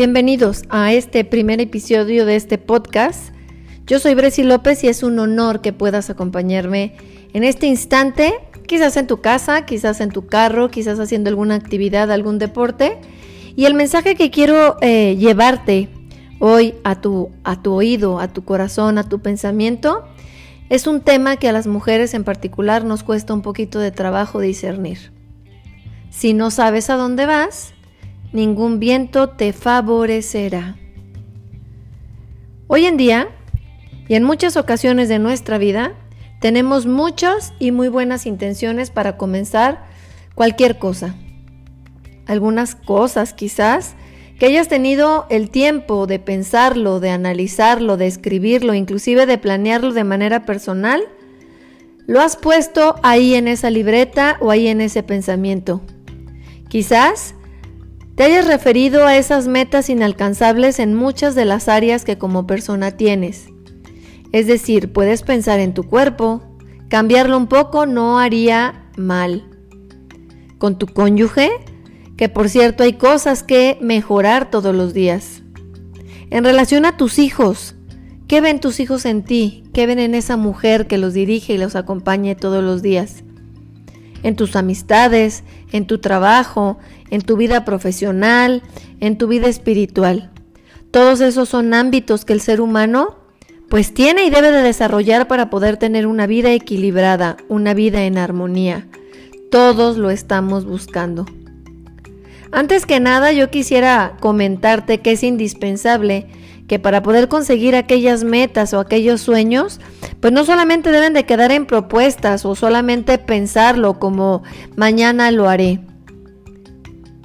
Bienvenidos a este primer episodio de este podcast. Yo soy Bresi López y es un honor que puedas acompañarme en este instante, quizás en tu casa, quizás en tu carro, quizás haciendo alguna actividad, algún deporte. Y el mensaje que quiero eh, llevarte hoy a tu, a tu oído, a tu corazón, a tu pensamiento, es un tema que a las mujeres en particular nos cuesta un poquito de trabajo discernir. Si no sabes a dónde vas, ningún viento te favorecerá. Hoy en día, y en muchas ocasiones de nuestra vida, tenemos muchas y muy buenas intenciones para comenzar cualquier cosa. Algunas cosas quizás que hayas tenido el tiempo de pensarlo, de analizarlo, de escribirlo, inclusive de planearlo de manera personal, lo has puesto ahí en esa libreta o ahí en ese pensamiento. Quizás te hayas referido a esas metas inalcanzables en muchas de las áreas que como persona tienes. Es decir, puedes pensar en tu cuerpo, cambiarlo un poco no haría mal. Con tu cónyuge, que por cierto hay cosas que mejorar todos los días. En relación a tus hijos, ¿qué ven tus hijos en ti? ¿Qué ven en esa mujer que los dirige y los acompañe todos los días? En tus amistades, en tu trabajo, en tu vida profesional, en tu vida espiritual. Todos esos son ámbitos que el ser humano pues tiene y debe de desarrollar para poder tener una vida equilibrada, una vida en armonía. Todos lo estamos buscando. Antes que nada yo quisiera comentarte que es indispensable que para poder conseguir aquellas metas o aquellos sueños, pues no solamente deben de quedar en propuestas o solamente pensarlo como mañana lo haré.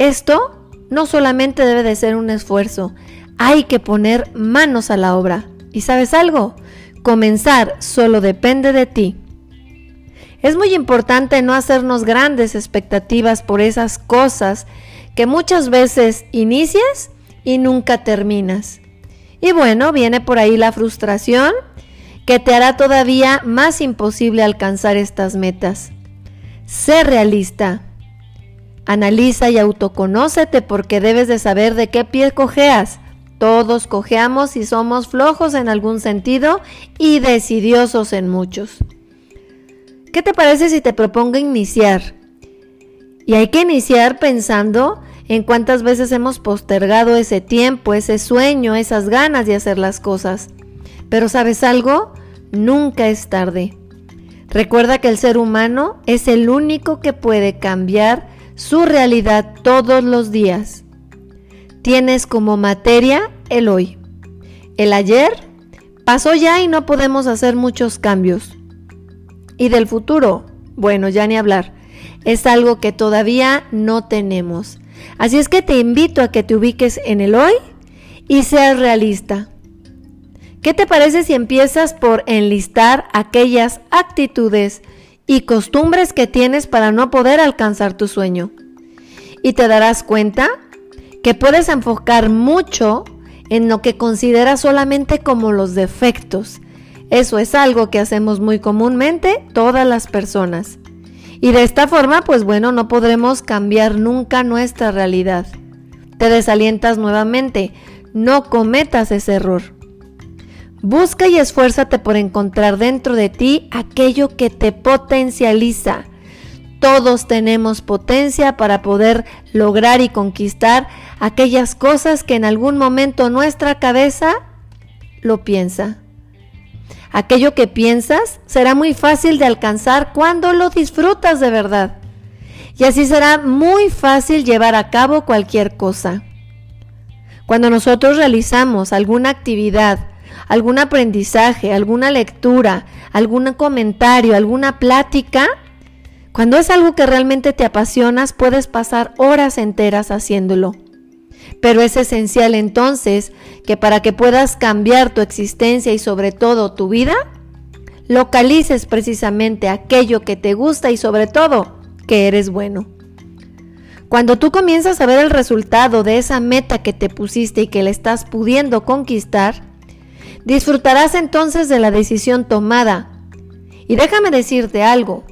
Esto no solamente debe de ser un esfuerzo, hay que poner manos a la obra. ¿Y sabes algo? Comenzar solo depende de ti. Es muy importante no hacernos grandes expectativas por esas cosas que muchas veces inicias y nunca terminas. Y bueno, viene por ahí la frustración que te hará todavía más imposible alcanzar estas metas. Sé realista. Analiza y autoconócete porque debes de saber de qué pie cojeas. Todos cojeamos y somos flojos en algún sentido y decidiosos en muchos. ¿Qué te parece si te propongo iniciar? Y hay que iniciar pensando en cuántas veces hemos postergado ese tiempo, ese sueño, esas ganas de hacer las cosas. Pero sabes algo, nunca es tarde. Recuerda que el ser humano es el único que puede cambiar su realidad todos los días. Tienes como materia el hoy. El ayer pasó ya y no podemos hacer muchos cambios. Y del futuro, bueno, ya ni hablar. Es algo que todavía no tenemos. Así es que te invito a que te ubiques en el hoy y seas realista. ¿Qué te parece si empiezas por enlistar aquellas actitudes y costumbres que tienes para no poder alcanzar tu sueño. Y te darás cuenta que puedes enfocar mucho en lo que consideras solamente como los defectos. Eso es algo que hacemos muy comúnmente todas las personas. Y de esta forma, pues bueno, no podremos cambiar nunca nuestra realidad. Te desalientas nuevamente. No cometas ese error. Busca y esfuérzate por encontrar dentro de ti aquello que te potencializa. Todos tenemos potencia para poder lograr y conquistar aquellas cosas que en algún momento nuestra cabeza lo piensa. Aquello que piensas será muy fácil de alcanzar cuando lo disfrutas de verdad. Y así será muy fácil llevar a cabo cualquier cosa. Cuando nosotros realizamos alguna actividad algún aprendizaje, alguna lectura, algún comentario, alguna plática, cuando es algo que realmente te apasionas, puedes pasar horas enteras haciéndolo. Pero es esencial entonces que para que puedas cambiar tu existencia y sobre todo tu vida, localices precisamente aquello que te gusta y sobre todo que eres bueno. Cuando tú comienzas a ver el resultado de esa meta que te pusiste y que le estás pudiendo conquistar, Disfrutarás entonces de la decisión tomada. Y déjame decirte algo.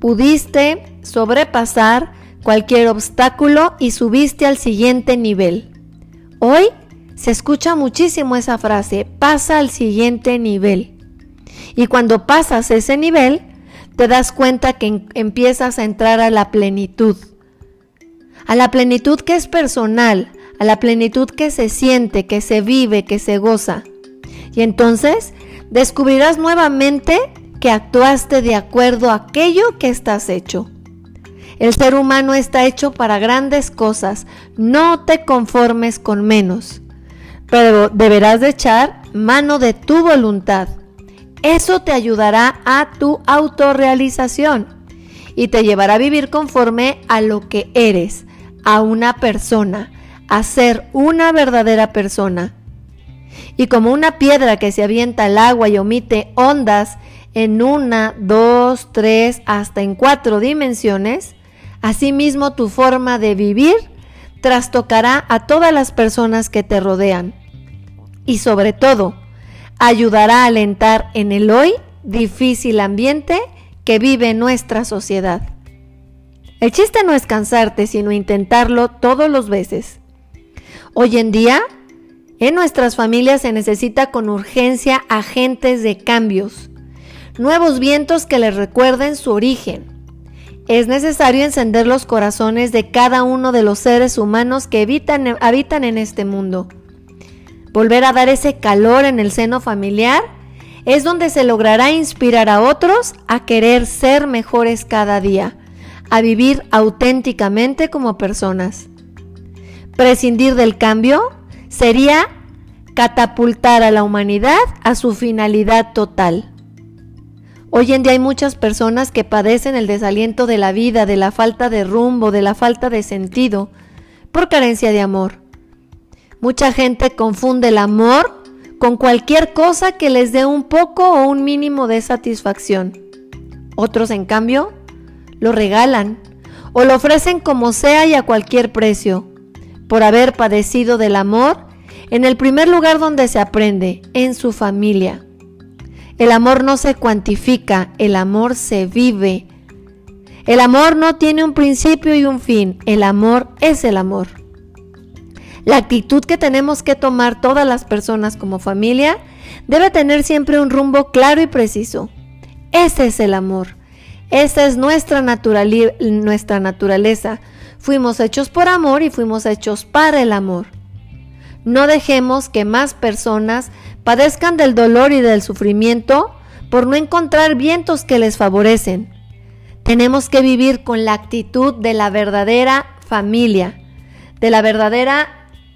Pudiste sobrepasar cualquier obstáculo y subiste al siguiente nivel. Hoy se escucha muchísimo esa frase, pasa al siguiente nivel. Y cuando pasas ese nivel, te das cuenta que empiezas a entrar a la plenitud. A la plenitud que es personal, a la plenitud que se siente, que se vive, que se goza. Y entonces descubrirás nuevamente que actuaste de acuerdo a aquello que estás hecho. El ser humano está hecho para grandes cosas, no te conformes con menos, pero deberás de echar mano de tu voluntad. Eso te ayudará a tu autorrealización y te llevará a vivir conforme a lo que eres, a una persona, a ser una verdadera persona. Y como una piedra que se avienta al agua y omite ondas en una, dos, tres, hasta en cuatro dimensiones, asimismo tu forma de vivir trastocará a todas las personas que te rodean. Y sobre todo, ayudará a alentar en el hoy difícil ambiente que vive nuestra sociedad. El chiste no es cansarte, sino intentarlo todos los veces. Hoy en día, en nuestras familias se necesita con urgencia agentes de cambios, nuevos vientos que les recuerden su origen. Es necesario encender los corazones de cada uno de los seres humanos que habitan, habitan en este mundo. Volver a dar ese calor en el seno familiar es donde se logrará inspirar a otros a querer ser mejores cada día, a vivir auténticamente como personas. Prescindir del cambio sería catapultar a la humanidad a su finalidad total. Hoy en día hay muchas personas que padecen el desaliento de la vida, de la falta de rumbo, de la falta de sentido, por carencia de amor. Mucha gente confunde el amor con cualquier cosa que les dé un poco o un mínimo de satisfacción. Otros, en cambio, lo regalan o lo ofrecen como sea y a cualquier precio, por haber padecido del amor en el primer lugar donde se aprende, en su familia. El amor no se cuantifica, el amor se vive. El amor no tiene un principio y un fin, el amor es el amor. La actitud que tenemos que tomar todas las personas como familia debe tener siempre un rumbo claro y preciso. Ese es el amor. Esa es nuestra, naturaleza. Fuimos hechos por amor y fuimos hechos para el amor. No dejemos que más personas padezcan del dolor y del sufrimiento por no encontrar vientos que les favorecen. Tenemos que vivir con la actitud de la verdadera familia, de la verdadera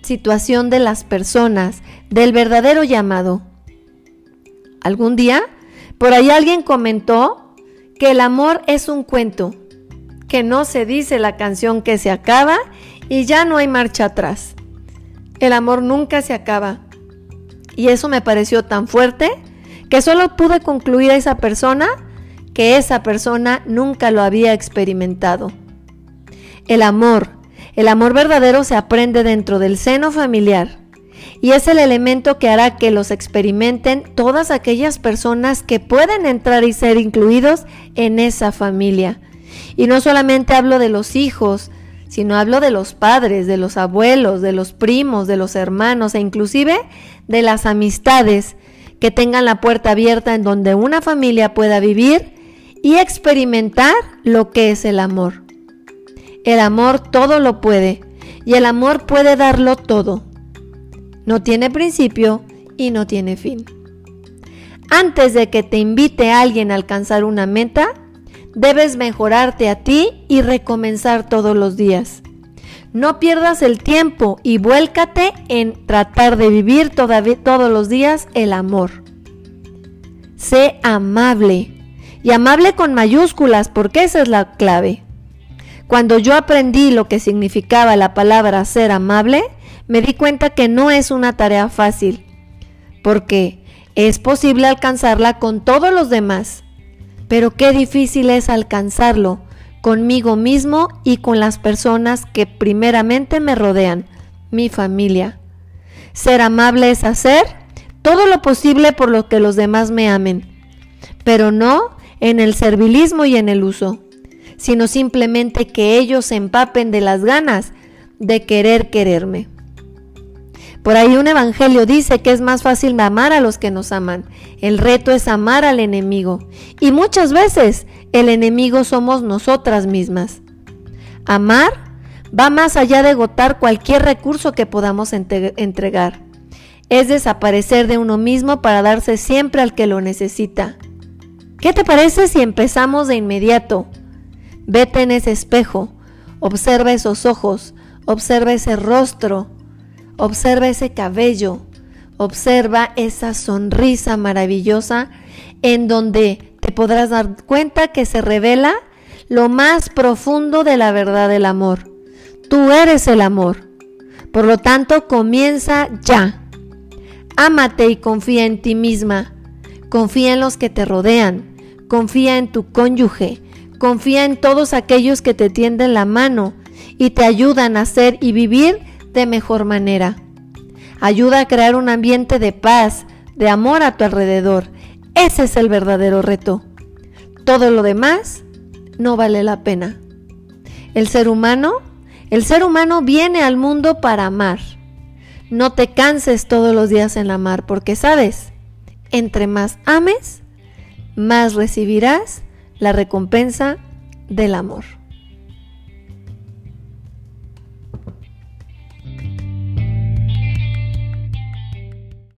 situación de las personas, del verdadero llamado. Algún día, por ahí alguien comentó que el amor es un cuento, que no se dice la canción que se acaba y ya no hay marcha atrás. El amor nunca se acaba. Y eso me pareció tan fuerte que solo pude concluir a esa persona que esa persona nunca lo había experimentado. El amor, el amor verdadero se aprende dentro del seno familiar y es el elemento que hará que los experimenten todas aquellas personas que pueden entrar y ser incluidos en esa familia. Y no solamente hablo de los hijos, sino hablo de los padres, de los abuelos, de los primos, de los hermanos e inclusive de las amistades que tengan la puerta abierta en donde una familia pueda vivir y experimentar lo que es el amor. El amor todo lo puede y el amor puede darlo todo. No tiene principio y no tiene fin. Antes de que te invite alguien a alcanzar una meta, Debes mejorarte a ti y recomenzar todos los días. No pierdas el tiempo y vuélcate en tratar de vivir todos los días el amor. Sé amable. Y amable con mayúsculas porque esa es la clave. Cuando yo aprendí lo que significaba la palabra ser amable, me di cuenta que no es una tarea fácil, porque es posible alcanzarla con todos los demás, pero qué difícil es alcanzarlo conmigo mismo y con las personas que primeramente me rodean, mi familia. Ser amable es hacer todo lo posible por lo que los demás me amen, pero no en el servilismo y en el uso, sino simplemente que ellos se empapen de las ganas de querer quererme. Por ahí un evangelio dice que es más fácil amar a los que nos aman. El reto es amar al enemigo. Y muchas veces el enemigo somos nosotras mismas. Amar va más allá de agotar cualquier recurso que podamos entregar. Es desaparecer de uno mismo para darse siempre al que lo necesita. ¿Qué te parece si empezamos de inmediato? Vete en ese espejo, observa esos ojos, observa ese rostro, observa ese cabello, observa esa sonrisa maravillosa en donde te podrás dar cuenta que se revela lo más profundo de la verdad del amor. Tú eres el amor. Por lo tanto, comienza ya. Ámate y confía en ti misma. Confía en los que te rodean. Confía en tu cónyuge. Confía en todos aquellos que te tienden la mano y te ayudan a ser y vivir de mejor manera. Ayuda a crear un ambiente de paz, de amor a tu alrededor. Ese es el verdadero reto. Todo lo demás no vale la pena. El ser humano, el ser humano viene al mundo para amar. No te canses todos los días en amar, porque sabes, entre más ames, más recibirás la recompensa del amor.